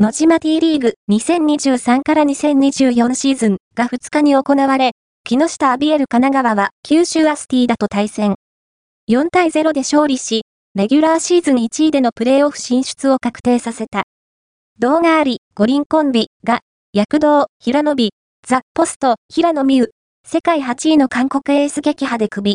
野島 T リーグ2023から2024シーズンが2日に行われ、木下アビエル神奈川は九州アスティーダと対戦。4対0で勝利し、レギュラーシーズン1位でのプレーオフ進出を確定させた。動画あり、五輪コンビが、躍動、平野美、ザ・ポスト、平野美宇、世界8位の韓国エース撃破で首。